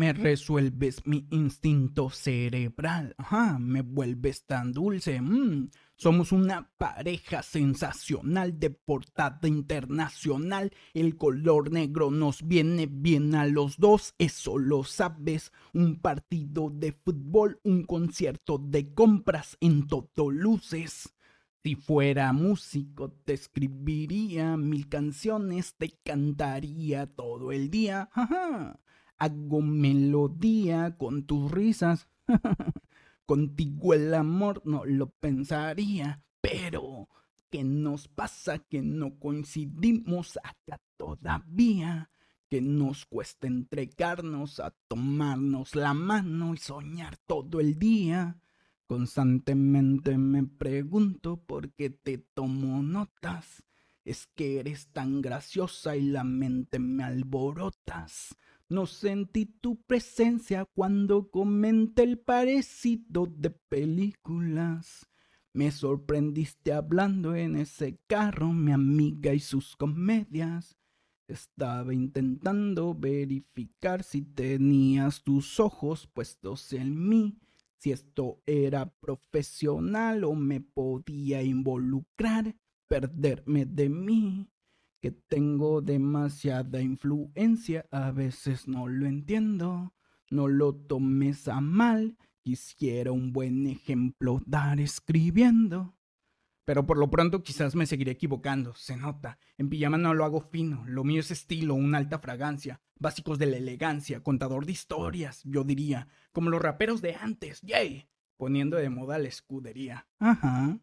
Me resuelves mi instinto cerebral. Me vuelves tan dulce. Mm, somos una pareja sensacional de portada internacional. El color negro nos viene bien a los dos, eso lo sabes. Un partido de fútbol, un concierto de compras en todo luces. Si fuera músico te escribiría mil canciones, te cantaría todo el día. Hago melodía con tus risas. Contigo el amor no lo pensaría, pero ¿qué nos pasa que no coincidimos acá todavía? Que nos cuesta entregarnos a tomarnos la mano y soñar todo el día. Constantemente me pregunto por qué te tomo notas. Es que eres tan graciosa y la mente me alborotas. No sentí tu presencia cuando comenté el parecido de películas. Me sorprendiste hablando en ese carro, mi amiga y sus comedias. Estaba intentando verificar si tenías tus ojos puestos en mí, si esto era profesional o me podía involucrar, perderme de mí que tengo demasiada influencia, a veces no lo entiendo, no lo tomes a mal, quisiera un buen ejemplo dar escribiendo. Pero por lo pronto quizás me seguiré equivocando, se nota. En pijama no lo hago fino, lo mío es estilo, una alta fragancia, básicos de la elegancia, contador de historias, yo diría, como los raperos de antes, yay, poniendo de moda la escudería. Ajá.